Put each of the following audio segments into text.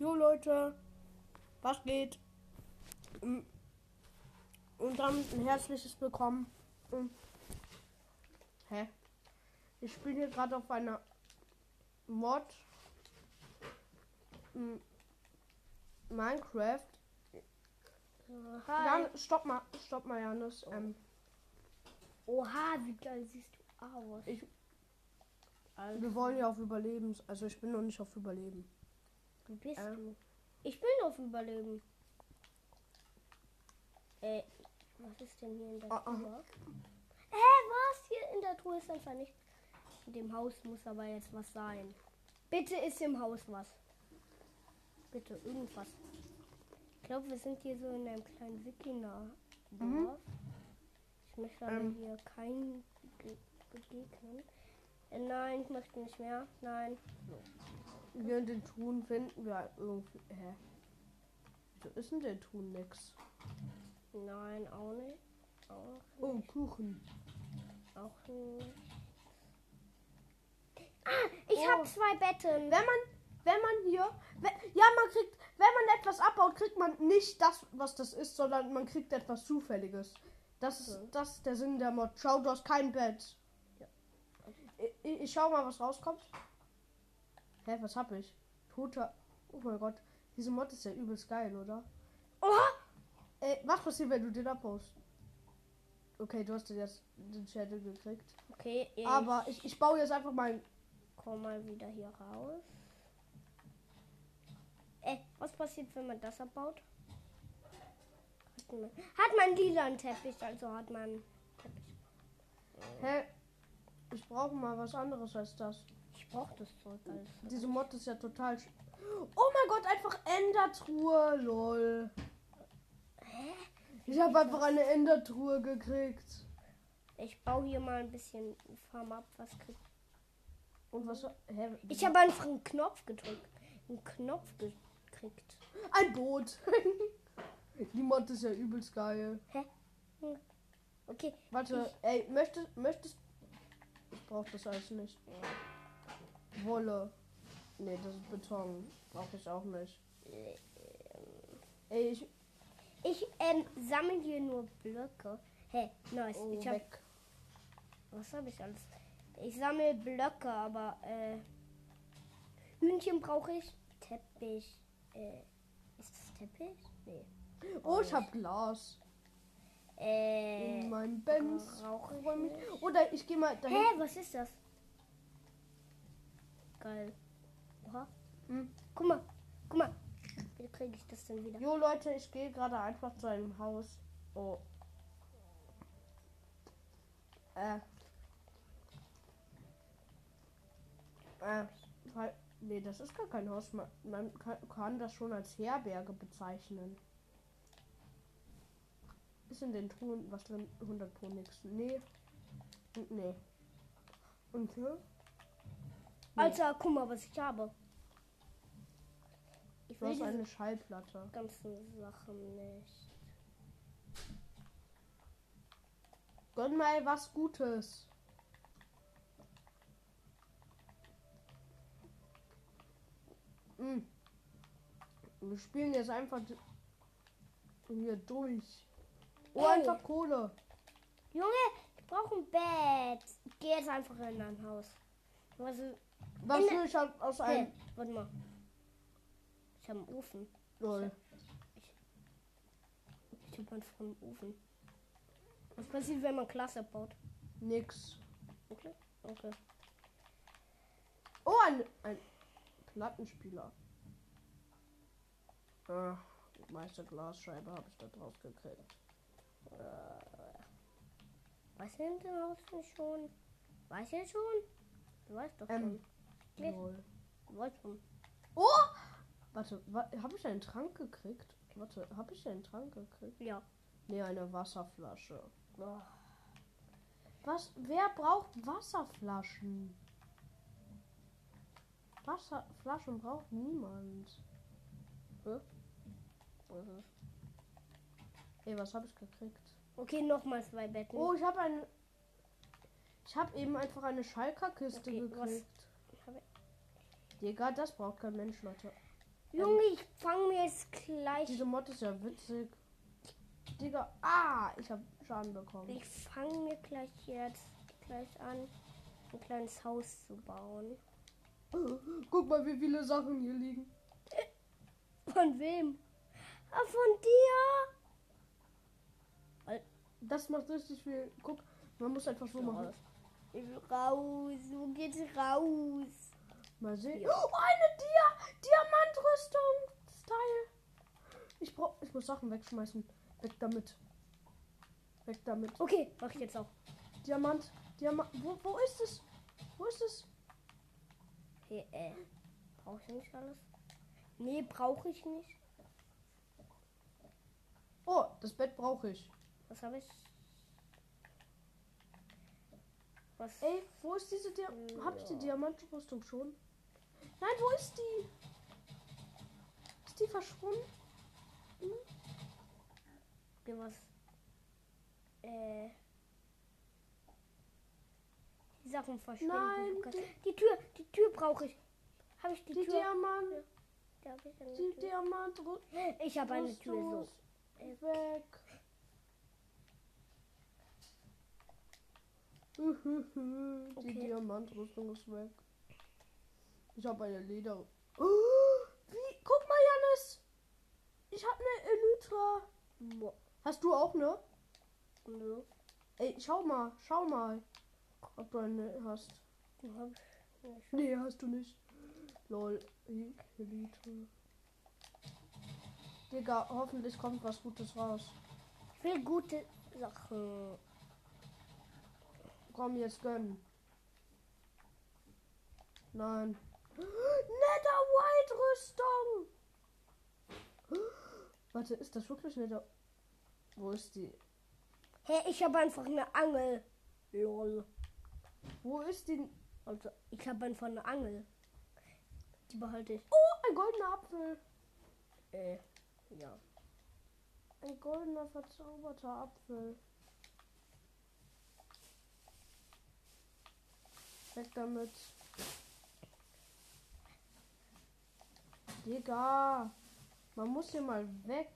Jo Leute, was geht? Mm. Und dann ein herzliches Willkommen. Mm. Hä? Ich spiele hier gerade auf einer Mod mm, Minecraft. Hi. Jan, stopp mal, stopp mal, Janis. Ähm, Oha, wie geil siehst du aus. Ich- also, wir wollen ja auf Überleben. Also ich bin noch nicht auf Überleben. Wie bist äh. du? Ich bin auf Überleben. Äh, was ist denn hier in der ah. Truhe? Hä, was? Hier in der Truhe ist einfach nichts. In dem Haus muss aber jetzt was sein. Bitte ist im Haus was. Bitte, irgendwas. Ich glaube, wir sind hier so in einem kleinen Wikinger-Dorf. Mhm. Ich möchte aber Ähm. hier keinen ge- begegnen. Äh, nein, ich möchte nicht mehr. Nein. Hier in den Truhen finden wir irgendwie. Hä? Wieso ist denn der Truhen nix? Nein, auch nicht. Auch Oh, nicht. Kuchen. Auch nicht. Ah, ich Oh. habe zwei Betten. Wenn man, wenn man hier, we- ja, man kriegt, wenn man etwas abbaut, kriegt man nicht das, was das ist, sondern man kriegt etwas Zufälliges. Das ist, Okay. das ist der Sinn der Mod. Schau, du hast kein Bett. Ja. Ich, ich schau mal, was rauskommt. Hä, was hab ich? Toter. Oh mein Gott. Diese Mod ist ja übelst geil, oder? Oha! Ey, was passiert, wenn du den abbaust? Okay, du hast den jetzt den Schädel gekriegt. Okay, ich Aber ich, ich baue jetzt einfach mal. komm mal wieder hier raus. Äh, was passiert, wenn man das abbaut? Hat man, hat man lila einen Teppich, also hat man Teppich. Hä? Ich brauche mal was anderes als das. Ich brauche das Zeug alles. Diese Mod ist ja total. sch- Oh mein Gott, einfach Endertruhe, lol. Hä? Ich habe einfach eine Endertruhe gekriegt. Ich baue hier mal ein bisschen Farm ab. Was krieg Und was? Hä? ich habe einfach einen Knopf gedrückt. Einen Knopf gekriegt. ein Boot. Die Mod ist ja übelst geil. Hä? Hm. Okay. Warte, ey, möchtest, möchtest. Ich brauche das alles nicht. Wolle. Nee, das ist Beton. Brauche ich auch nicht. Ich. Ich ähm, sammle hier nur Blöcke. Hä, nice. Oh, ich hab, weg. was habe ich alles? Ich sammle Blöcke, aber äh, Hühnchen brauche ich. Teppich. Äh, ist das Teppich? Nee. Oh, ich hab Glas. Äh, In meinem Benz. Oder ich gehe mal dahin. Hä, was ist das? Geil. Oha. Hm. Guck mal, guck mal. Wie kriege ich das denn wieder? Jo Leute, ich gehe gerade einfach zu einem Haus. Oh. Äh. Äh. Nee, das ist gar kein Haus. Man, man kann, kann das schon als Herberge bezeichnen. Ist in den Truhen was drin? 100 pro nix. Nee. Und nee. Und hier? Alter, guck mal, was ich habe. Ich Du will hast diese eine Schallplatte. ganzen Sachen nicht. Gönn mal was Gutes. Mm. Wir spielen jetzt einfach hier durch. Oh, Ey. einfach Kohle. Junge, ich brauche ein Bett. Ich gehe jetzt einfach in ein Haus. Also, Was will ich aus aus hey, einem. warte mal. Ich habe einen Ofen. Lol. Ich habe einfach einen Ofen. Was passiert, wenn man Klasse baut? Nix. Okay. Okay. Oh, ein, ein Plattenspieler. Ah, die meiste Glasscheibe habe ich da drauf gekriegt. Was sind denn denn schon? Weiß ich schon? Du weißt doch Ähm. schon. Lol. Oh! Warte, wa habe ich einen Trank gekriegt? Warte, habe ich einen Trank gekriegt? Ja. Nee, eine Wasserflasche. Oh. Was? Wer braucht Wasserflaschen? Wasserflaschen braucht niemand. Ist? Ey, was habe ich gekriegt? Okay, nochmal zwei Betten. Oh, ich habe eine. Ich habe eben einfach eine Schalker-Kiste Okay, was- gekriegt. Digga, das braucht kein Mensch, Leute. Junge, ich fange mir jetzt gleich. Diese Mod ist ja witzig. Digga, ah, ich habe Schaden bekommen. Ich fange mir gleich jetzt gleich an, ein kleines Haus zu bauen. Guck mal, wie viele Sachen hier liegen. Von wem? Ah, von dir. Das macht richtig viel. Guck, man muss einfach so machen. Ich will raus. Wo geht's raus? Mal sehen. Ja. Oh, eine Dia Diamantrüstungsteil. Ich brauch, ich muss Sachen wegschmeißen. Weg damit. Weg damit. Okay, mach ich jetzt auch. Diamant. Diamant. Wo, wo ist es? Wo ist es? Hey, äh. Brauche ich nicht alles? Nee, brauche ich nicht. Oh, das Bett brauche ich. Was habe ich? Was? Ey, wo ist diese Dia Ja. Hab ich die Diamantrüstung schon? Nein, wo ist die? Ist die verschwunden? Okay, was? Äh. Die Sachen verschwinden. Nein, kannst- die- die Tür, die Tür brauche ich. Habe ich die, Die Tür? Diamant. Da hab ich Die Tür. Diamantrüstung. Ich habe eine Tür so. weg. Die Okay. Diamantrüstung ist weg. Ich habe eine Leder. Oh, wie? Guck mal, Janis. Ich habe eine Elytra. Boah. Hast du auch ne? Nö. Ey, schau mal, schau mal, ob du eine hast. Die hab ich nicht. Nee, hast du nicht. Lol, Elytra. Digga, hoffentlich kommt was Gutes raus. Ich will gute Sachen. Komm, jetzt gönnen. Nein. Nether White Rüstung. Warte, ist das wirklich Nether? Wo ist die? Hey, ich habe einfach eine Angel. Lol. Wo ist die? Also, ich habe einfach eine Angel. Die behalte ich. Oh, ein goldener Apfel. Äh, ja. Ein goldener verzauberter Apfel. Weg damit. Digga. Man muss hier mal weg.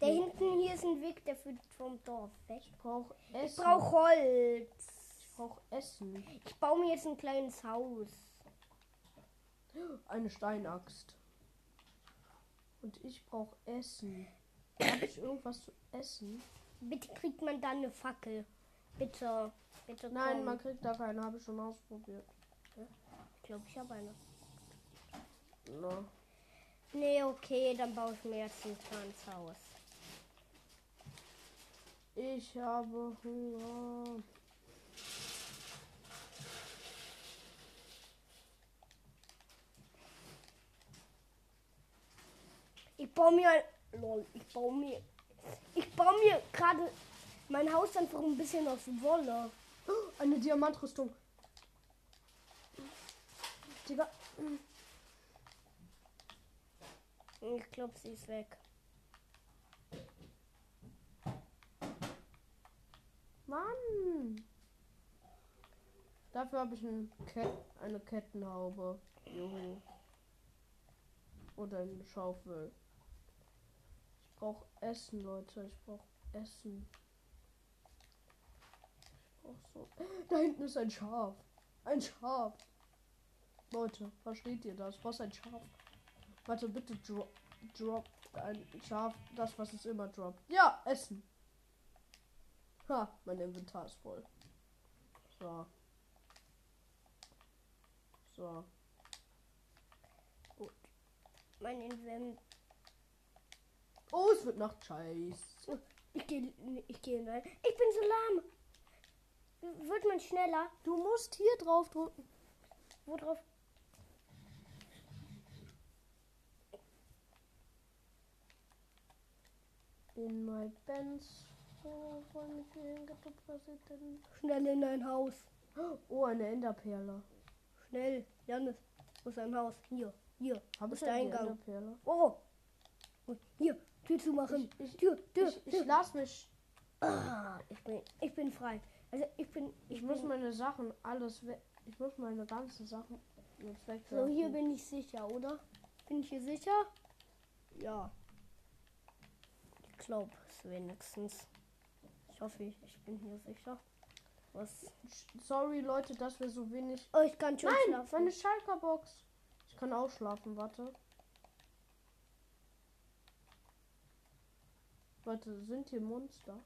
Da hinten hier ist ein Weg, der führt vom Dorf weg. Ich brauch Ich Essen. brauche Holz. ich brauch Essen. Ich baue mir jetzt ein kleines Haus. Eine Steinaxt. Und ich brauch Essen. Habe ich irgendwas zu essen? Bitte kriegt man da eine Fackel. Bitte. Bitte. Nein, komm. man kriegt da keine. Habe ich schon ausprobiert. Ich glaube, ich habe eine. Na. Nee, okay, dann baue ich mir jetzt ein kleines Haus. Ich habe Hunger. Ich baue mir. Lol, ich baue mir. Ich baue mir gerade mein Haus einfach ein bisschen aus Wolle. Oh, Eine Diamantrüstung. Digga. Ich glaube, sie ist weg. Mann. Dafür habe ich ein Ket eine Kettenhaube. Juhu. Oder eine Schaufel. Ich brauche Essen, Leute. Ich brauche Essen. Ich brauche so. Da hinten ist ein Schaf. Ein Schaf. Leute, versteht ihr das? Was ein Schaf? Warte, bitte drop, drop ein Schaf. Das, was es immer droppt. Ja, Essen. Ha, mein Inventar ist voll. So. So. Mein Invent. Oh, es wird Nacht. Scheiße. Ich gehe ich geh rein. Ich bin so lahm. Wird man schneller? Du musst hier drauf drücken. Wo drauf? In my Benz. Oh. Schnell in dein Haus. Oh, eine Enderperle. Schnell. Janis, wo ist dein Haus? Hier, hier. Ich ist der eine Eingang? Enderperle? Oh. Und Hier, Tür zu machen. Ich- ich- Tür, Tür, Ich, ich Tür. lass mich. Ah, ich bin, ich bin frei. Also ich bin, Ich ich muss bin, meine Sachen alles weg. Ich muss meine ganzen Sachen jetzt so wegwerfen. hier bin ich sicher, oder? Bin ich hier sicher? Ja. Ich glaube es wenigstens. Ich hoffe, ich, bin hier sicher. Was? Sorry, Leute, dass wir so wenig. Oh, ich kann schon Nein, schlafen. meine Schalker-Box. Ich kann auch schlafen, warte. Leute, sind hier Monster?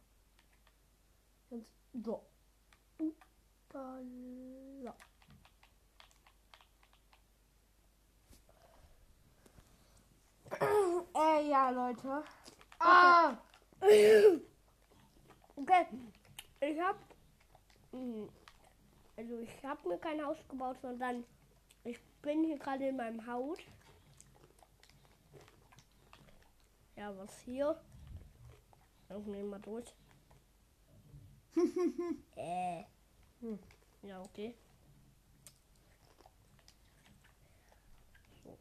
So. Upala. äh, ja, Leute. Ah! Okay. Ich hab. hm, Also ich habe mir kein Haus gebaut, sondern ich bin hier gerade in meinem Haus. Ja, was hier? Ich nehme mal durch. äh. Hm. Ja, okay. So.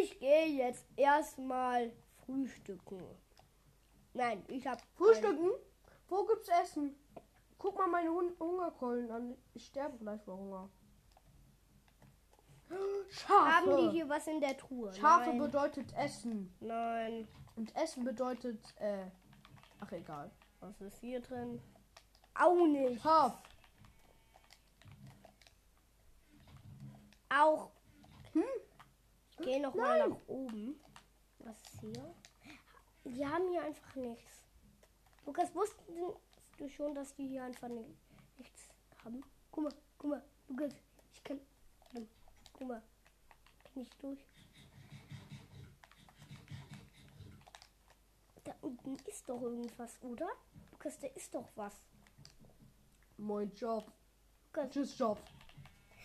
Ich gehe jetzt erstmal frühstücken. Nein, ich habe Frühstücken? Wo gibt's Essen? Guck mal meine Hun Hungerkeulen an. Ich sterbe gleich vor Hunger. Schafe. Haben die hier was in der Truhe? Schafe Nein. bedeutet Essen. Nein. Und Essen bedeutet, äh. Ach, egal. Was ist hier drin? Auch nicht. Schaf. Auch. Hm? Ich gehe noch mal Nein. nach oben. Was ist hier? Wir haben hier einfach nichts. Lukas, wusstest du schon, dass die hier einfach ni- nichts haben? Guck mal, guck mal, Lukas, ich kann. ähm, Guck mal. Kann ich durch? Da unten ist doch irgendwas, oder? Lukas, da ist doch was. Mein Job. Lukas, Tschüss, Job.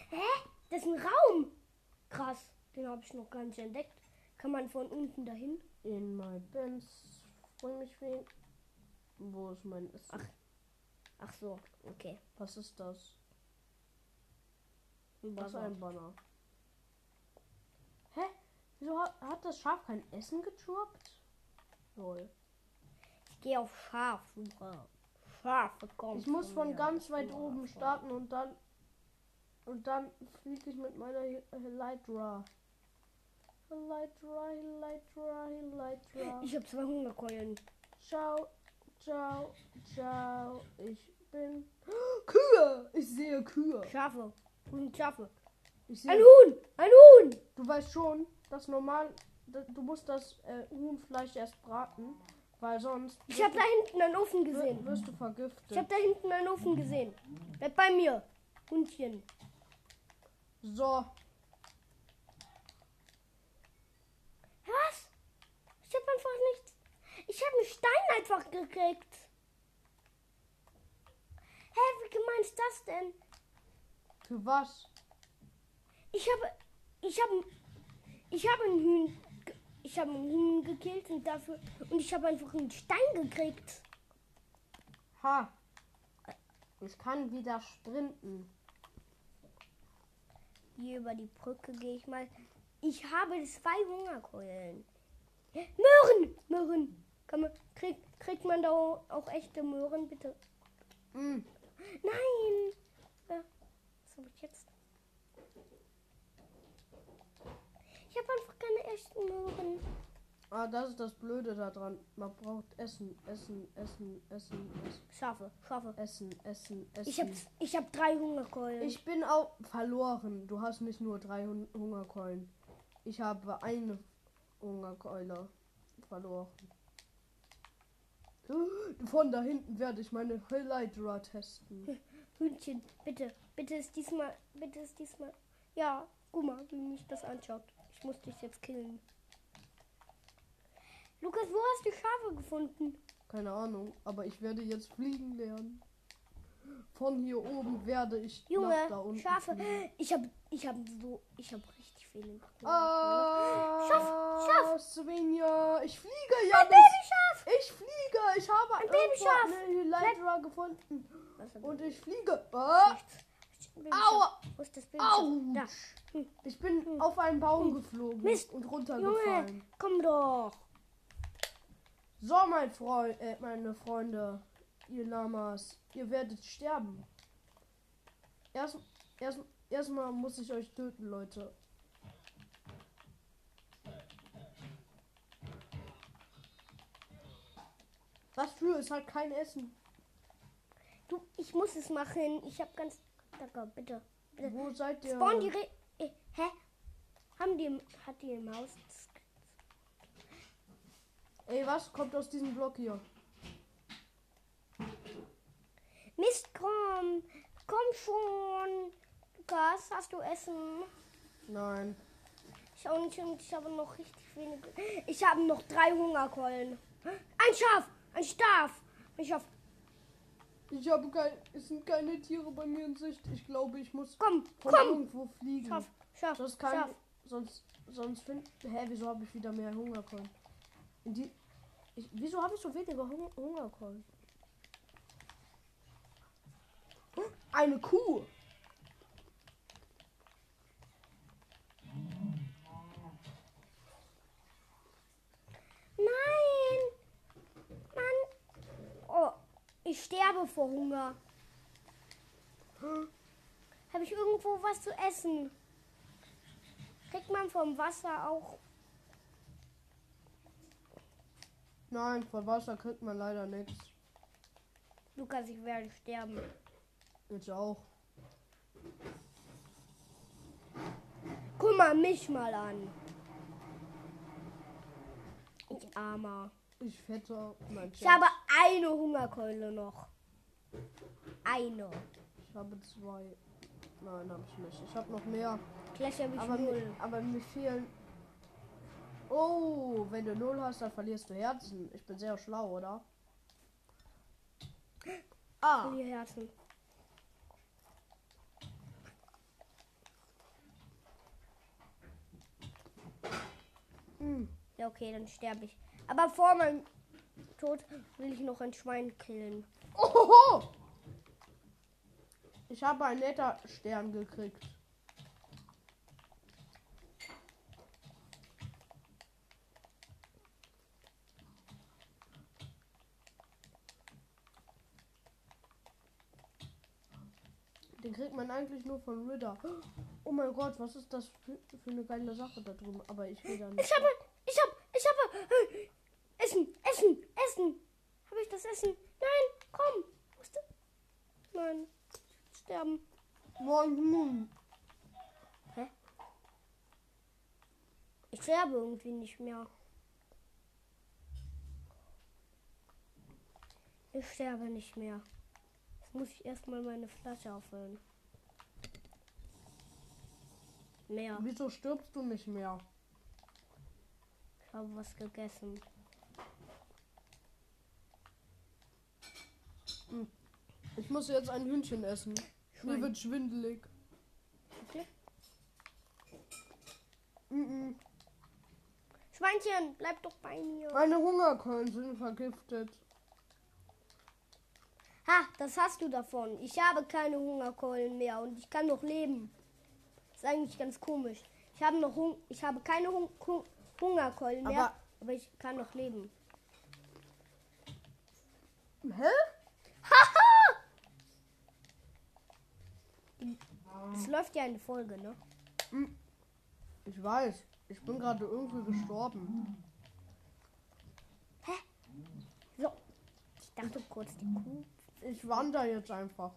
Hä? Das ist ein Raum. Krass. Den habe ich noch gar nicht entdeckt. Kann man von unten dahin? In my Benz. Bring mich wen. Wo ist mein Essen? Ach. Ach so, okay. Was ist das? Bazar. ein Banner. Hä? Wieso hat, hat das Schaf kein Essen gedroppt? Lol. Ich gehe auf Schafsuche. Schafe kommen. Ich muss von mir. ganz weit Ja, oben starten und dann und dann fliege ich mit meiner Hy- Hydra, Hydra, Hydra. Ich habe zwei Hungerkeulen. Ciao, ciao, ciao. Ich bin Kühe. Ich sehe Kühe. Schafe. Sind Schafe? Ich Ein sehe. Huhn! Ein Huhn! Du weißt schon, dass normal du musst das äh, Huhnfleisch erst braten, weil sonst Ich habe da hinten einen Ofen gesehen. wirst du Ich vergiftet. habe da hinten einen Ofen gesehen. Bleib bei mir. Hundchen. So, Was? Ich habe einfach nichts. Ich habe einen Stein einfach gekriegt. Hä, wie gemein ist das denn? für was? Ich habe, ich habe, ich habe einen Hühn, ich habe einen Huhn gekillt und dafür und ich habe einfach einen Stein gekriegt. Ha. Ich kann wieder sprinten. Hier über die Brücke gehe ich mal. Ich habe zwei Hungerkeulen. Möhren, Möhren. Kann man, kriegt, kriegt man da auch echte Möhren, bitte? Mm. Nein. Ja, was habe ich jetzt? Ich habe einfach keine echten Möhren. Ah, das ist das Blöde daran. Man braucht Essen, Essen, Essen, Essen, Essen, Schafe, Schafe. Essen, Essen, Essen. Ich habe ich hab drei Hungerkeulen. Ich bin auch verloren. Du hast nicht nur drei Hun Hungerkeulen. Ich habe eine Hungerkeule verloren. Von da hinten werde ich meine Hydra testen. Hühnchen, bitte, bitte ist diesmal, bitte ist diesmal. Ja, guck mal, wie mich das anschaut. Ich muss dich jetzt killen. Lukas, wo hast du Schafe gefunden? Keine Ahnung, aber ich werde jetzt fliegen lernen. Von hier oben werde ich nach da Junge, unten Schafe. fliegen. Ich habe, ich habe so, ich habe richtig viele. Ah, Schaf, Schaf. Svenja, ich fliege ja. Ein das- Babyschaf. Ich fliege. Ich habe Ein Babyschaf. eine Hydra gefunden. Und ich fliege. Babyschaf. aua. Wo ist das Babyschaf? Au. Da. Hm. Ich bin auf einen Baum geflogen Mist. und Junge, runtergefallen. komm doch. So, mein Freund, äh, meine Freunde, ihr Lamas, ihr werdet sterben. Erst, erst, erstmal muss ich euch töten, Leute. Was für? Ist halt kein Essen. Du, ich muss es machen. Ich habe ganz. Danke, bitte. bitte. Wo seid ihr? Spawn die Re äh, Hä? Haben die hat die im Haus? Ey, was kommt aus diesem Block hier? Mist, komm. Komm schon. Lukas, hast du Essen? Nein. Ich auch nicht und ich habe noch richtig wenige. Ich habe noch drei Hungerkeulen. Ein Schaf, ein Schaf. Ein Schaf. Ich habe kein. Es sind keine Tiere bei mir in Sicht. Ich glaube, ich muss Komm, komm. irgendwo fliegen. Schaf, Schaf, Das kann. Schaf. Sonst. Sonst find. Hä, wieso habe ich wieder mehr Hungerkeulen? In die. Ich, wieso habe ich so weniger Hung Hungerkeulen? Hm, Eine Kuh. Nein. Mann. Oh, ich sterbe vor Hunger. Habe ich irgendwo was zu essen? Kriegt man vom Wasser auch. Nein, von Wasser kriegt man leider nichts. Lukas, ich werde sterben. Jetzt auch. Guck mal mich mal an. Ich armer. Ich fette. Nein, Ich habe eine Hungerkeule noch. Eine. Ich habe zwei. Nein, habe ich nicht. Ich habe noch mehr. Gleich habe ich Aber null. mir, aber mir fehlen. Oh, wenn du null hast, dann verlierst du Herzen. Ich bin sehr schlau, oder? Ah, Vier Herzen. hm. Ja, okay, dann sterbe ich. Aber vor meinem Tod will ich noch ein Schwein killen. Ohoho! Ich habe einen netter Stern gekriegt. Den kriegt man eigentlich nur von Ritter. Oh mein Gott, was ist das für, für eine geile Sache da drüben? Aber ich will da nicht. Ich habe, ich habe, ich habe äh, Essen, Essen, Essen. Habe ich das Essen? Nein, komm. Musst du? Nein, sterben. Morgen. Ich sterbe irgendwie nicht mehr. Ich sterbe nicht mehr. Jetzt muss ich erstmal meine Flasche auffüllen. Mehr. Wieso stirbst du nicht mehr? Habe was gegessen. Ich muss jetzt ein Hühnchen essen. Mir wird schwindelig. Okay. Mhm. Schweinchen, bleib doch bei mir. Meine Hungerkeulen sind vergiftet. Ha, das hast du davon. Ich habe keine Hungerkeulen mehr und ich kann noch leben. ist eigentlich ganz komisch. Ich habe noch Hung ich habe keine Hung Hung Hungerkeulen mehr, Aber- aber ich kann noch leben. Hä? Es läuft ja eine Folge, ne? Ich weiß. Ich bin gerade irgendwie gestorben. So. Ich dachte kurz die Kuh. Ich wandere jetzt einfach.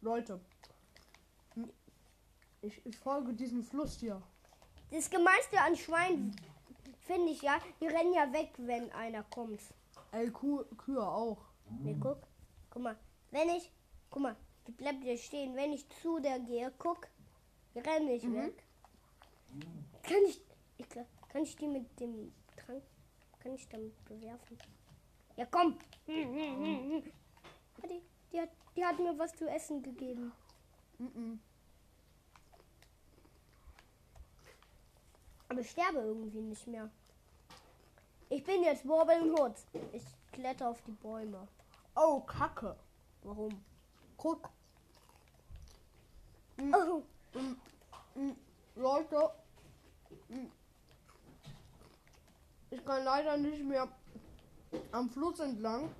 Leute. Ich, ich folge diesem Fluss hier. Das Gemeinste an Schweinen finde ich ja, die rennen ja weg, wenn einer kommt. Ey, Kuh, Kühe auch. Ne, guck. Guck mal. Wenn ich. Guck mal. Die bleibt hier stehen. Wenn ich zu der gehe, guck. Die rennen nicht Mhm. weg. Kann ich. ich. glaub, Kann ich die mit dem Trank. Kann ich damit bewerfen? Ja, komm. Hm, hm, hm, hm. Ah, Die, die, hat, die hat mir was zu essen gegeben. Mhm. Aber ich sterbe irgendwie nicht mehr. Ich bin jetzt Robin Hood. Ich kletter auf die Bäume. Oh, Kacke. Warum? Guck. Oh, Leute. mm. Ich kann leider nicht mehr am Fluss entlang.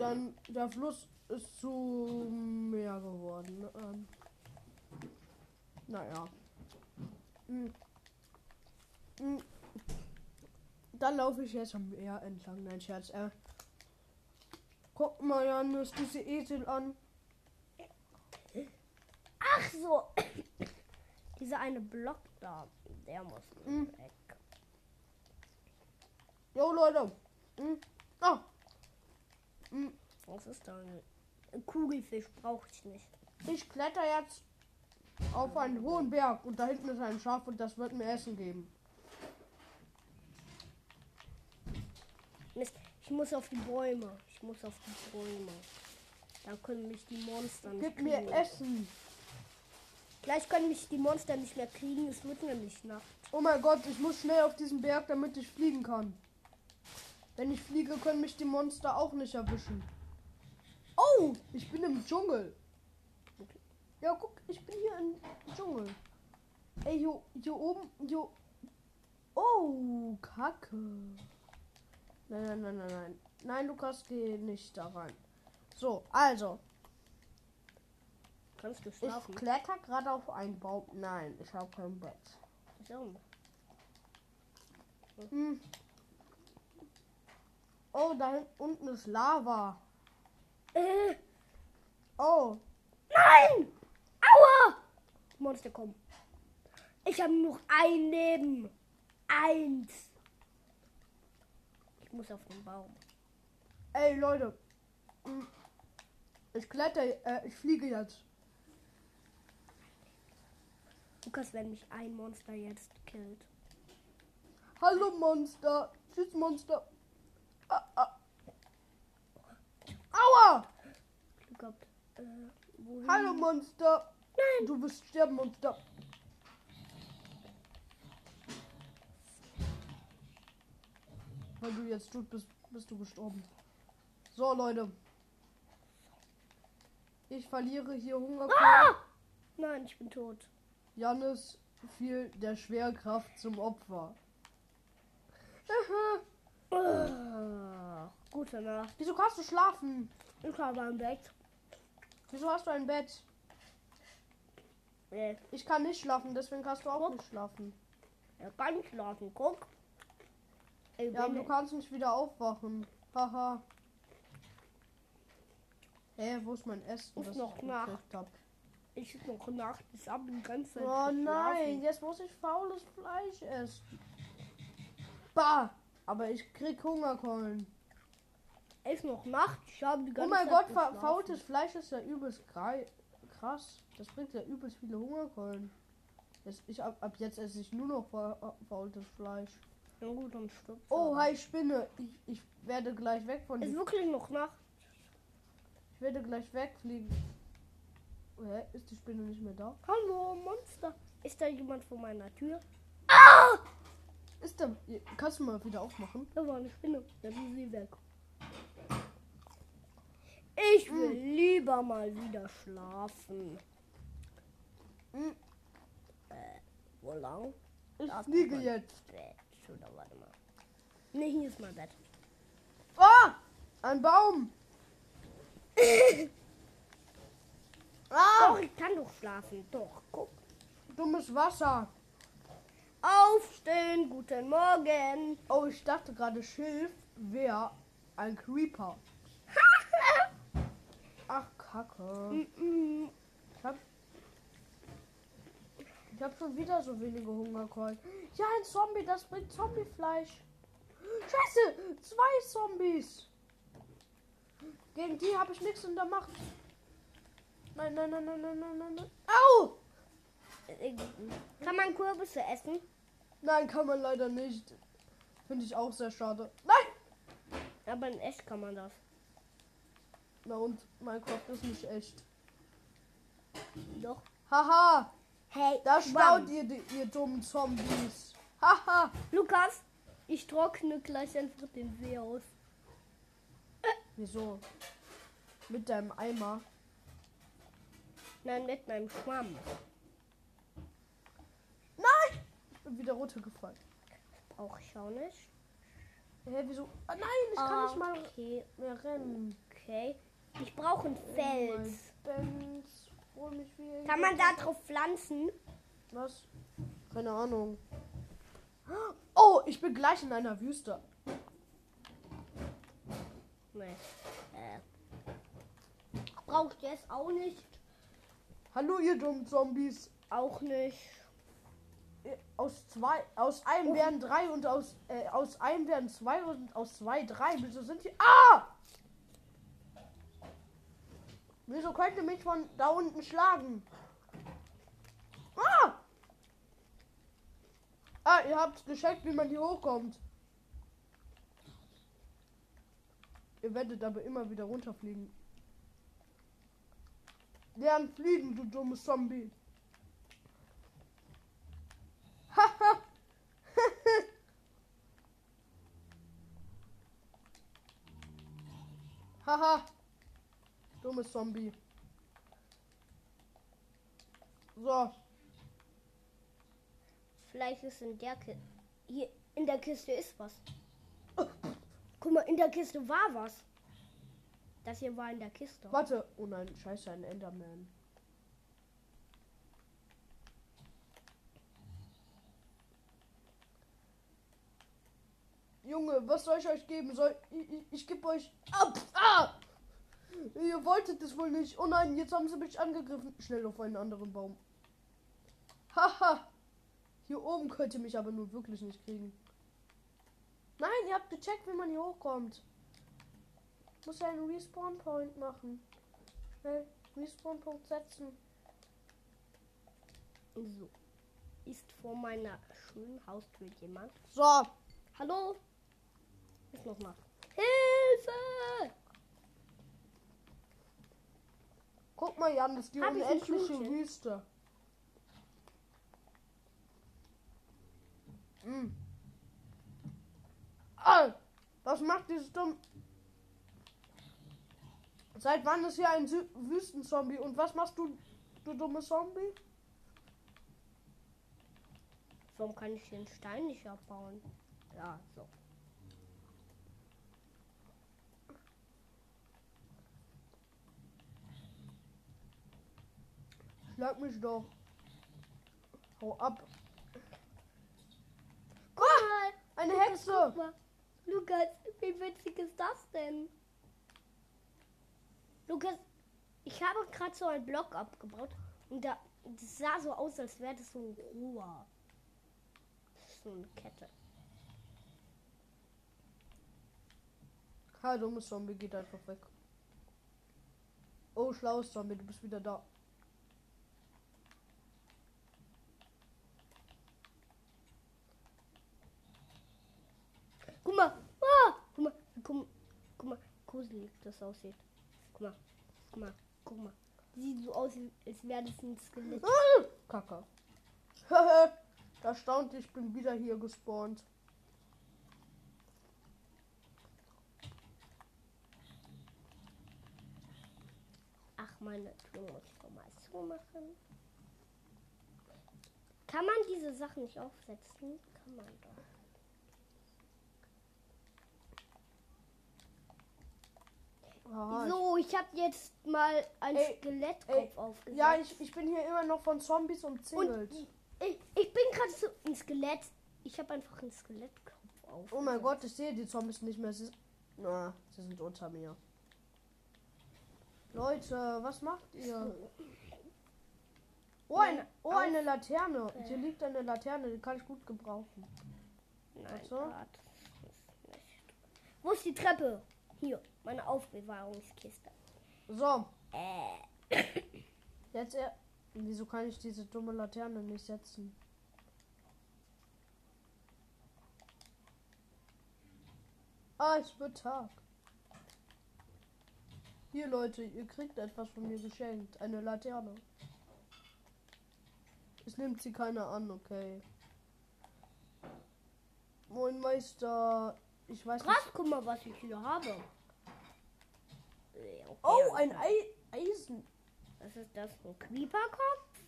Denn der Fluss ist zu Meer geworden. Ähm, naja. Mm. Mm. Dann laufe ich jetzt am Meer entlang. Nein, Scherz. Äh, Guck mal, Janus, diese Esel an. Ach so. Dieser eine Block da, der muss Mhm. weg. Jo, Leute. Hm. Oh. Hm. Was ist da? Ein Kugelfisch brauche ich nicht. Ich kletter jetzt auf einen hohen Berg und da hinten ist ein Schaf und das wird mir Essen geben. Mist, ich muss auf die Bäume. Ich muss auf die Bäume. Da können mich die Monster nicht Gib mir kriegen. Essen. Gleich können mich die Monster nicht mehr kriegen. Es wird nämlich Nacht. Oh mein Gott, ich muss schnell auf diesen Berg, damit ich fliegen kann. Wenn ich fliege, können mich die Monster auch nicht erwischen. Oh, ich bin im Dschungel. Ja, guck, ich bin hier im Dschungel. Ey, hier, hier oben, hier. Oh, Kacke. Nein, nein, nein, nein, nein. Nein, Lukas, geh nicht da rein. So, also, Kannst du ich schlafen? kletter gerade auf einen Baum. Nein, ich habe kein Bett. So. Hm. Oh, da unten ist Lava. Äh, Oh, nein! Aua! Monster kommen. Ich habe nur ein Leben. Eins. Ich muss auf den Baum. ey Leute. Ich kletter, äh, ich fliege jetzt. Lukas, wenn mich ein Monster jetzt killt. Hallo Monster. Tschüss Monster. Ah, ah. Aua! Glück gehabt. Äh? Hallo Monster. Nein! Du wirst sterben, Monster. Weil du jetzt tot bist, bist du gestorben. So, Leute. Ich verliere hier Hunger. Ah! Nein, ich bin tot. Jannis fiel der Schwerkraft zum Opfer. Ah, gute Nacht. Wieso kannst du schlafen? Ich habe ein Bett. Wieso hast du ein Bett? Äh, Ich kann nicht schlafen, deswegen kannst du auch Guck. nicht schlafen. er kann schlafen. Guck. Ich Ja, du kannst nicht wieder aufwachen. Haha. Hä, wo ist mein Essen? Ist das noch ich gekriegt hab? Ich ist noch Nacht. Ich habe die ganze Zeit. Oh nein, jetzt muss ich faules Fleisch essen. Bah! Aber ich krieg Hungerkeulen. Es ist noch Nacht. Ich habe die Oh ganze mein Zeit Gott, faultes Fleisch ist ja übelst krass. Das bringt ja übelst viele Hungerkeulen. Jetzt, ich, ab, ab jetzt esse ich nur noch fa faultes Fleisch. Ja gut, dann stirbt Oh, hi Spinne. Ich, ich werde gleich weg von Es ist dir. wirklich noch Nacht. Ich werde gleich wegfliegen. Hä? Ist die Spinne nicht mehr da? Hallo, Monster. Ist da jemand vor meiner Tür? Ist da. Kannst du mal wieder aufmachen? Da war eine Spinne. Dann ist sie weg. Ich will lieber mal wieder schlafen. Hm, Wo lang? Ich fliege jetzt. Bett. Oder warte mal. Ne, hier ist mein Bett. Ah! Ein Baum! ah! Doch, ich kann doch schlafen. Doch, guck. Dummes Wasser. Aufstehen, guten Morgen. Oh, ich dachte gerade, Schilf wäre ein Creeper. Ach, Kacke. Mm, Ich hab, ich hab schon wieder so wenige Hungerkeulen. Ja, ein Zombie, das bringt Zombiefleisch. Scheiße, zwei Zombies. Gegen die habe ich nichts in der Macht. Nein, nein, nein, nein, nein, nein, nein, nein. Au! Kann man Kürbisse essen? Nein, kann man leider nicht. Finde ich auch sehr schade. Nein! Aber in echt kann man das. Na und, Minecraft ist nicht echt. Doch. Haha, Hey, da staut ihr, ihr dummen Zombies. Haha. Lukas, ich trockne gleich einfach den See aus. Wieso? Mit deinem Eimer. Nein, mit meinem Schwamm. Nein! Ich bin wieder runtergefallen. Brauche ich auch nicht. Hä, wieso? Ah, nein, ich kann nicht mal Okay, mehr rennen. okay. Ich brauche einen Oh Fels. Mich wieder. Kann man da drauf pflanzen? Was? Keine Ahnung. Oh, ich bin gleich in einer Wüste. Nee. Äh, Braucht ihr es auch nicht? Hallo, ihr dummen Zombies. Auch nicht. Äh, Aus zwei, aus einem werden drei und aus, äh, aus einem werden zwei und aus zwei drei. Wieso sind die. Ah! Wieso könnt ihr mich von da unten schlagen? Ah! Ah, ihr habt gescheckt, wie man hier hochkommt. Ihr werdet aber immer wieder runterfliegen. Lern fliegen, du dummes Zombie. Haha. Haha. Dummes Zombie. So. Vielleicht ist in der Kiste. Hier, in der Kiste ist was. Guck mal, in der Kiste war was. Das hier war in der Kiste. Warte. Oh nein, scheiße, ein Enderman. Junge, was soll ich euch geben? Soll ich, ich, ich gebe euch ab. Ah! Ihr wolltet es wohl nicht. Oh nein, jetzt haben sie mich angegriffen. Schnell auf einen anderen Baum. Haha. Hier oben könnt ihr mich aber nur wirklich nicht kriegen. Nein, ihr habt gecheckt, wie man hier hochkommt. Ich muss ja einen Respawn Point machen. Schnell Respawn Punkt setzen. So. Ist vor meiner schönen Haustür jemand? So. Hallo? Ist noch mal. Hilfe! Guck mal, Jan, das ist die Hab unendliche? Wüste. Mm. Ah, was macht dieses dumm? Seit wann ist hier ein Sü Wüstenzombie? Und was machst du, du dumme Zombie? Warum kann ich den Stein nicht abbauen? Ja, so. Schlag mich doch. Hau ab. Guck mal! Eine Lukas, Hexe. mal. Lukas, wie witzig ist das denn? Lukas, ich habe gerade so einen Block abgebaut und da das sah so aus, als wäre das so ein Rohr. So eine Kette. Ha, dummes Zombie geht einfach weg. Oh, schlaues Zombie, du bist wieder da. Guck mal, ah, guck mal, guck, mal, guck mal, gruselig das aussieht. Guck mal, guck mal, guck mal. Sieht so aus, als wäre das ein Skelett. Ah, Kacke. da staunt, ich bin wieder hier gespawnt. Ach, meine Tür muss ich mal so machen. Kann man diese Sachen nicht aufsetzen? Kann man doch. So, ich habe jetzt mal ein Ey, Skelettkopf ey, aufgesetzt. Ja, ich, ich bin hier immer noch von Zombies umzingelt. Und ich, ich bin gerade so ein Skelett. Ich habe einfach einen Skelettkopf auf. oh mein Gott, ich sehe die Zombies nicht mehr. Sie, na, sie sind unter mir. Leute, was macht ihr? Oh, eine, oh, eine Laterne. Hier liegt eine Laterne, die kann ich gut gebrauchen. Nein, so? grad nicht. Wo ist die Treppe? Hier, meine Aufbewahrungskiste. So, Äh, jetzt er. Wieso kann ich diese dumme Laterne nicht setzen? Ah, es wird Tag. Hier, Leute, ihr kriegt etwas von mir geschenkt. Eine Laterne. Es nimmt sie keiner an, okay. Moin Meister. Ich weiß krass, nicht. guck mal, was ich hier habe. Oh, ein Ei Eisen. Was ist das? Ein Creeperkopf?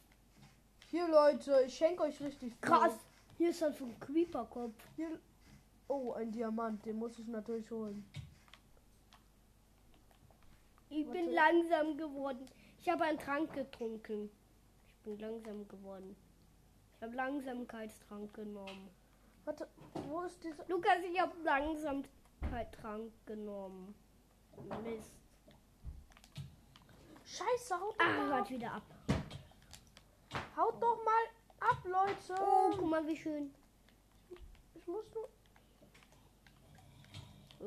Hier, Leute, ich schenke euch richtig viel. Krass, hier ist das ein Creeperkopf. Hier. Oh, ein Diamant. Den muss ich natürlich holen. Ich bin Warte. langsam geworden. Ich habe einen Trank getrunken. Ich bin langsam geworden. Ich habe Langsamkeitstrank genommen. Warte, wo ist diese. Lukas, ich habe Langsamkeitstrank genommen. Mist. Scheiße, haut doch Ah, mal ab. wieder ab. Haut doch mal ab, Leute. Oh, guck mal, wie schön. Ich muss nur.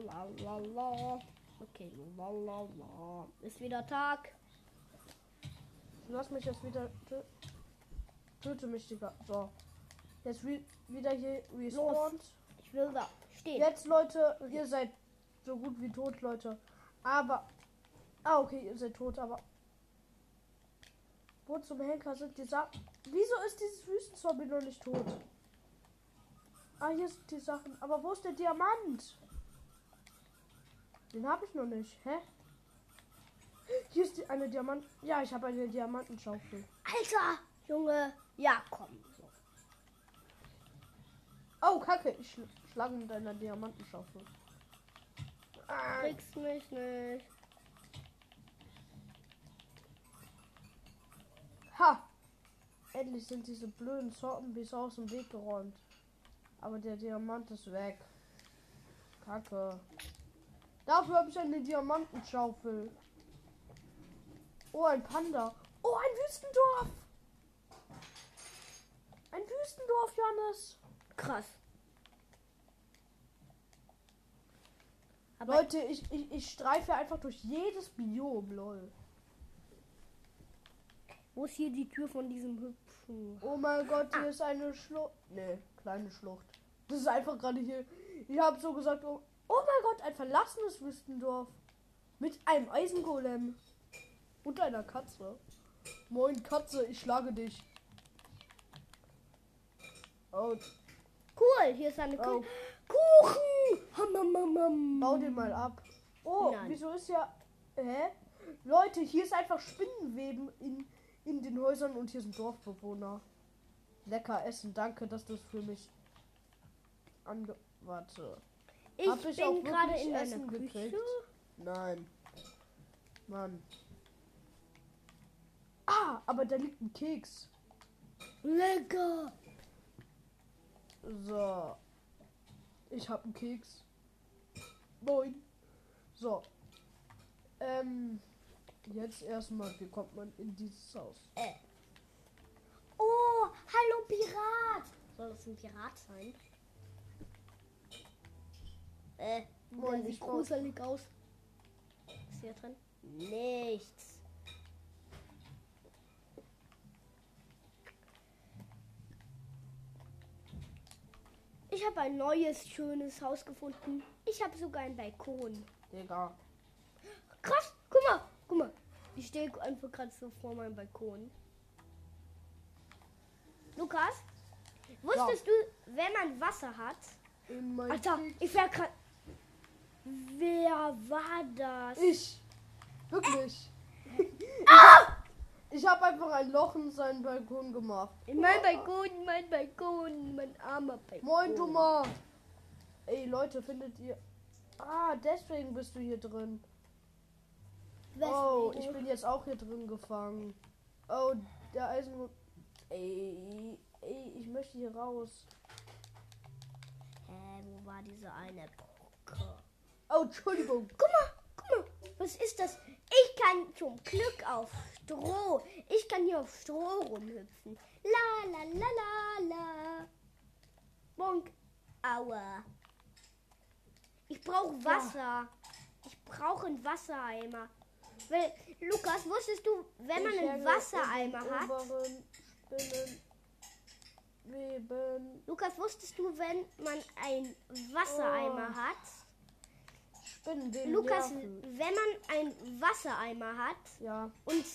La, la, la. Okay, la, la, la. Ist wieder Tag. Lass mich jetzt wieder. tö- Töte mich, Digga. So. Jetzt wieder hier respawned. Ich will da stehen. Jetzt, Leute, ihr seid so gut wie tot, Leute. Aber. Ah, okay, ihr seid tot, aber. Wo zum Henker sind die Sachen? Wieso ist dieses Wüstenzombie noch nicht tot? Ah, hier sind die Sachen. Aber wo ist der Diamant? Den habe ich noch nicht. Hä? Hier ist die, eine Diamant. Ja, ich habe eine Diamantenschaufel. Alter, Junge. Ja, komm. Oh, Kacke. Ich schl schlage mit einer Diamantenschaufel. Ah, Kriegst mich nicht. Ha! Endlich sind diese blöden Zombies aus dem Weg geräumt. Aber der Diamant ist weg. Kacke. Dafür habe ich eine Diamantenschaufel. Oh, ein Panda. Oh, ein Wüstendorf. Ein Wüstendorf, Johannes. Krass. Aber Leute, ich, ich, ich streife einfach durch jedes Biom, lol. Wo ist hier die Tür von diesem hübschen? Oh mein Gott, hier ist eine Schlucht. Nee, kleine Schlucht. Das ist einfach gerade hier. Ich habe so gesagt, oh, oh mein Gott, ein verlassenes Wüstendorf. Mit einem Eisengolem. Und einer Katze. Moin Katze, ich schlage dich. Oh, Cool, hier ist eine oh Kuchen. Hamamamam. bau den mal ab. Oh, Nein. wieso ist ja. Hä? Leute, hier ist einfach Spinnenweben in, in den Häusern und hier sind Dorfbewohner. Lecker essen, danke, dass du es für mich ange. Warte. Ich Hab ich auch bin gerade in Essen Küche. gekriegt? Nein. Mann. Ah, aber da liegt ein Keks. Lecker. So. Ich hab einen Keks. Moin. So. Ähm. Jetzt erstmal, wie kommt man in dieses Haus? Äh. Oh, hallo Pirat. Soll das ein Pirat sein? Äh, Moin, sieht gruselig aus. Ist hier drin? Nichts. Ich habe ein neues, schönes Haus gefunden. Ich habe sogar einen Balkon. Digga. Krass, guck mal, guck mal. Ich stehe einfach gerade so vor meinem Balkon. Lukas, wusstest du, wenn man Wasser hat? In Alter, ich wäre gerade. Wer war das? Ich. Wirklich. Ah! Ich habe einfach ein Loch in seinen Balkon gemacht. In mein Balkon, mein Balkon, mein armer Balkon. Moin, Dummer. Ey, Leute, findet ihr. Ah, deswegen bist du hier drin. Oh, ich bin jetzt auch hier drin gefangen. Oh, der Eisen. Ey, ey, ich möchte hier raus. Hä, wo war diese eine Brücke? Oh, Entschuldigung. Guck mal, guck mal. Was ist das? Ich kann zum Glück auf Stroh. Ich kann hier auf Stroh rumhüpfen. La la la la la. Bonk. Aua. Ich brauche Wasser. Ich brauche einen Wassereimer. Weil, Lukas, wusstest du, wenn man einen Wassereimer hat, Spinnenweben. Lukas, wusstest du, wenn man einen Wassereimer Oh. hat, Spinnenweben. Lukas, werfen. wenn man einen Wassereimer hat, Ja. und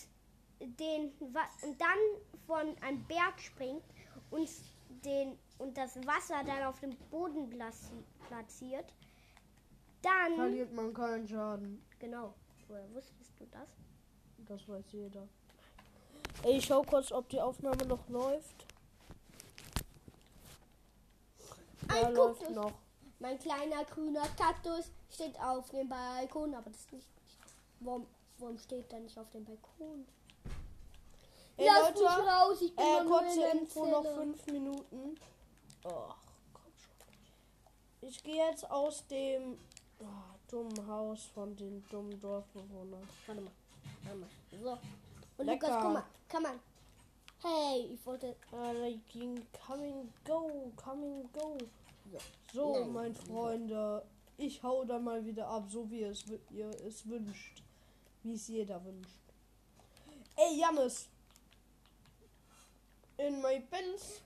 den und dann von einem Berg springt und den und das Wasser dann auf dem Boden platzi- platziert, dann Verliert man keinen Schaden. genau. Woher wusstest du das? Das weiß jeder. Ey, ich schau kurz, ob die Aufnahme noch läuft. Ja, Ein läuft Kaktus. noch. Mein kleiner grüner Kaktus steht auf dem Balkon, aber das nicht. Warum, warum steht der nicht auf dem Balkon? Ey, Lass Leute, mich raus, ich bin Äh, kurze Info, noch fünf Minuten. Ach, komm schon. Ich gehe jetzt aus dem ah, dummen Haus von den dummen Dorfbewohnern. Warte mal. Einmal. So. Und Lecker. Lukas, guck mal. Kann man. Hey, ich wollte. Äh, ging coming go, coming go. So. So, Nein. mein Freunde, ich hau dann mal wieder ab, so wie es ihr es wünscht. Wie es jeder wünscht. Ey, Jannis! In my Benz.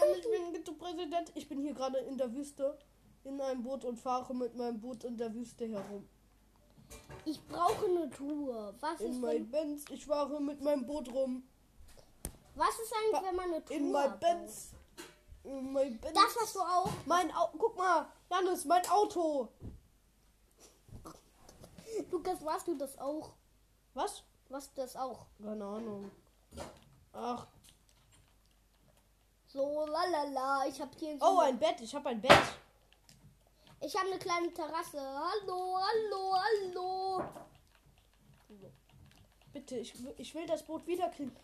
Und ich bin Ghetto-Präsident. Ich bin hier gerade in der Wüste in einem Boot und fahre mit meinem Boot in der Wüste herum. Ich brauche eine Tour. Was In ist, my wenn, Benz. Ich fahre mit meinem Boot rum. was ist eigentlich, Ba- wenn man eine Tour In braucht? Benz. In my Benz. Das hast du auch. Mein Auto. Guck mal, Jannis, mein Auto. Lukas, warst du das auch? Was? Was das auch? Keine Ahnung. Ach, So, lalala. Ich habe hier so oh, ein Bett. Ich habe ein Bett. Ich habe eine kleine Terrasse. Hallo, hallo, hallo. Bitte, ich, ich will das Boot wiederkriegen.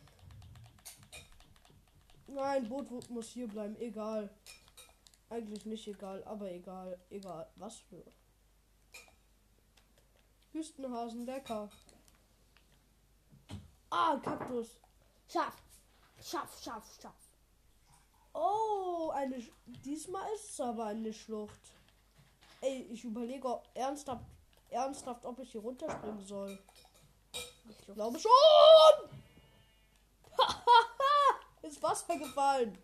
Nein, Boot muss hier bleiben. Egal. Eigentlich nicht egal, aber egal. Egal. Was für. Wüstenhasen, lecker. Ah, Kaktus. Schaff. Schaff, schaff, schaff. Oh, eine. Sch- Diesmal ist es aber eine Schlucht. Ey, ich überlege ernsthaft, ernsthaft, ob ich hier runterspringen soll. Ich glaube schon. Ins Wasser gefallen.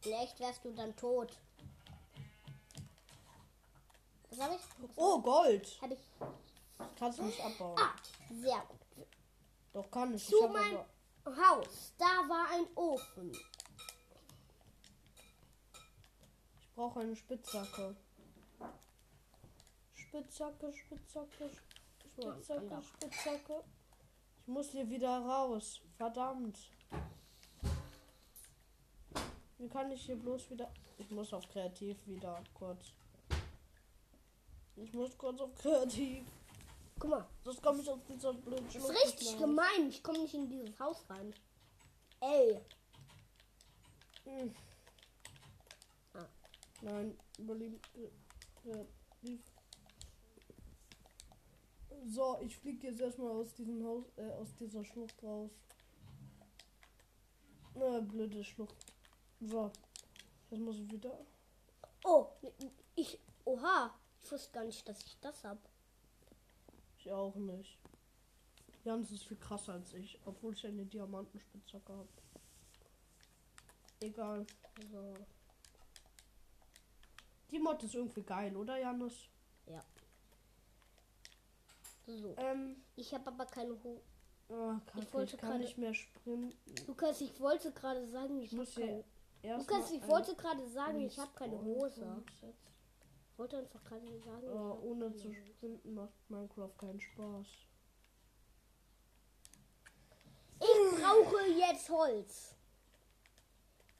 Vielleicht wärst du dann tot. Was habe ich? Oh, Gold. Habe ich. Kannst du nicht abbauen. Ah, sehr gut. Doch kann ich. ich Zu hab mein aber, Haus. Da war ein Ofen. ich brauche eine Spitzhacke. Spitzhacke, Spitzhacke, Spitzhacke. Spitzhacke. Ich muss hier wieder raus. Verdammt. Wie kann ich hier bloß wieder. Ich muss auf kreativ wieder kurz. Ich muss kurz auf kreativ. Guck mal. Das komme ich aus dieser blöden Das ist richtig gemein. Ich komme nicht in dieses Haus rein. Ey. Hm. Nein, überleben. äh, äh. So, ich fliege jetzt erstmal aus diesem Haus, äh, aus dieser Schlucht raus. Na, blöde Schlucht. So. Jetzt muss ich wieder. Oh, ich. Oha. Ich wusste gar nicht, dass ich das hab. Ich auch nicht. Jans ist viel krasser als ich, obwohl ich eine Diamantenspitzhacke habe. Egal. So. Die Mod ist irgendwie geil, oder Janis? So. Ähm, Ich habe aber keine Ho oh, ich, wollte gerade- nicht mehr sprinten. Lukas, ich wollte gerade sagen, ich, Ich muss keine. erst Lukas, ich wollte gerade sagen, ich habe keine Hose. Ich wollte einfach gerade sagen. Oh, ohne zu sprinten macht Minecraft keinen Spaß. Ich brauche jetzt Holz.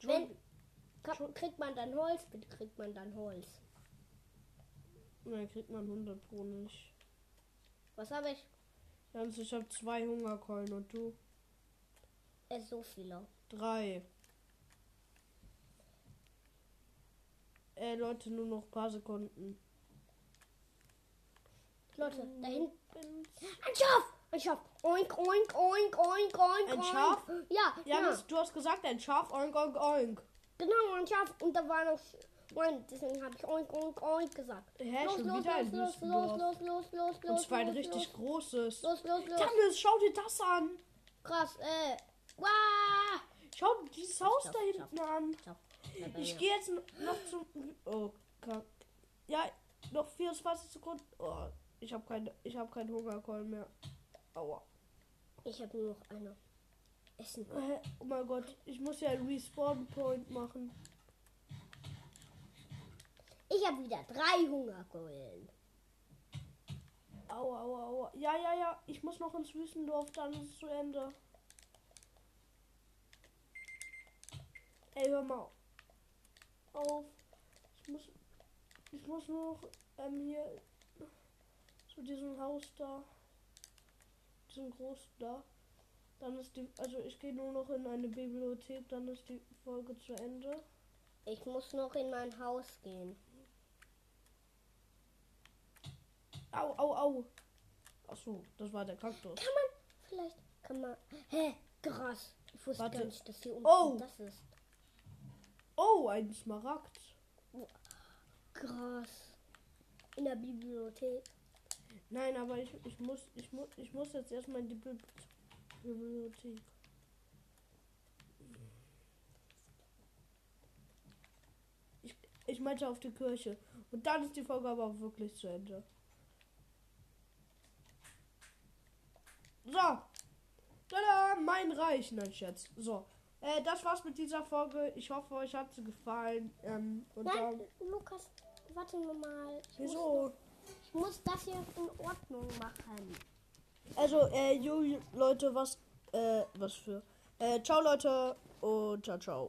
Wenn, kriegt man dann Holz? Bitte kriegt man dann Holz. Nein, kriegt man 100 pro nicht. Was habe ich? Jans, ich habe zwei Hungerkeulen und du Es ist so viele. drei. Ey, Leute, nur noch ein paar Sekunden. Leute, da hinten. Ein Schaf! Ein Schaf! Oink, oink, oink, oink, oink, Ein. Schaf? Ja, ja. Janis, du hast gesagt, ein Schaf, oink, oink, oink. Genau, ein Schaf. Und da war noch. Nein, deswegen habe ich oink, oink, oink gesagt. Hä, los, los, los, los, los, Wüstendorf. los, los, los, Und los, zwar ein los, richtig los, großes. los, los, los. Janis, schau dir das an. Krass, äh. Wow! Schau dieses Haus da hinten an. Ich gehe jetzt noch zum. Oh, kack. Ja, noch 24 Sekunden. Oh, ich habe keine, ich habe keinen Hungercall mehr. Aua. Ich habe nur noch eine. Essen. Oh mein Gott, ich muss ja einen Respawn Point machen. Ich habe wieder drei Hungerkeulen. Aua, aua, aua. Ja, ja, ja. Ich muss noch ins Wüstendorf, dann ist es zu Ende. Ey, hör mal auf. Ich muss, ich muss nur noch ähm, hier zu diesem Haus da, diesem großen da. Dann ist die, also ich gehe nur noch in eine Bibliothek, dann ist die Folge zu Ende. Ich muss noch in mein Haus gehen. Au, au, au. Achso, das war der Kaktus. Kann man vielleicht. Kann man. Hä? Gras. Ich wusste Warte. gar nicht, dass hier unten Oh. das ist. Oh, ein Smaragd. Gras. In der Bibliothek. Nein, aber ich, ich, muss, ich, muss, ich muss jetzt erstmal in die Bibli- Bibliothek. Ich, ich meinte auf die Kirche. Und dann ist die Folge aber auch wirklich zu Ende. So. Tada, mein Reich. Nein, Schatz. So. Äh, das war's mit dieser Folge. Ich hoffe, euch hat sie gefallen. Ähm, und Nein, dann. Lukas, warte mal. Ich Muss, Wieso? ich muss das hier in Ordnung machen. Also, äh, jo, Leute, was, äh, was für. Äh, ciao, Leute. Und ciao, ciao.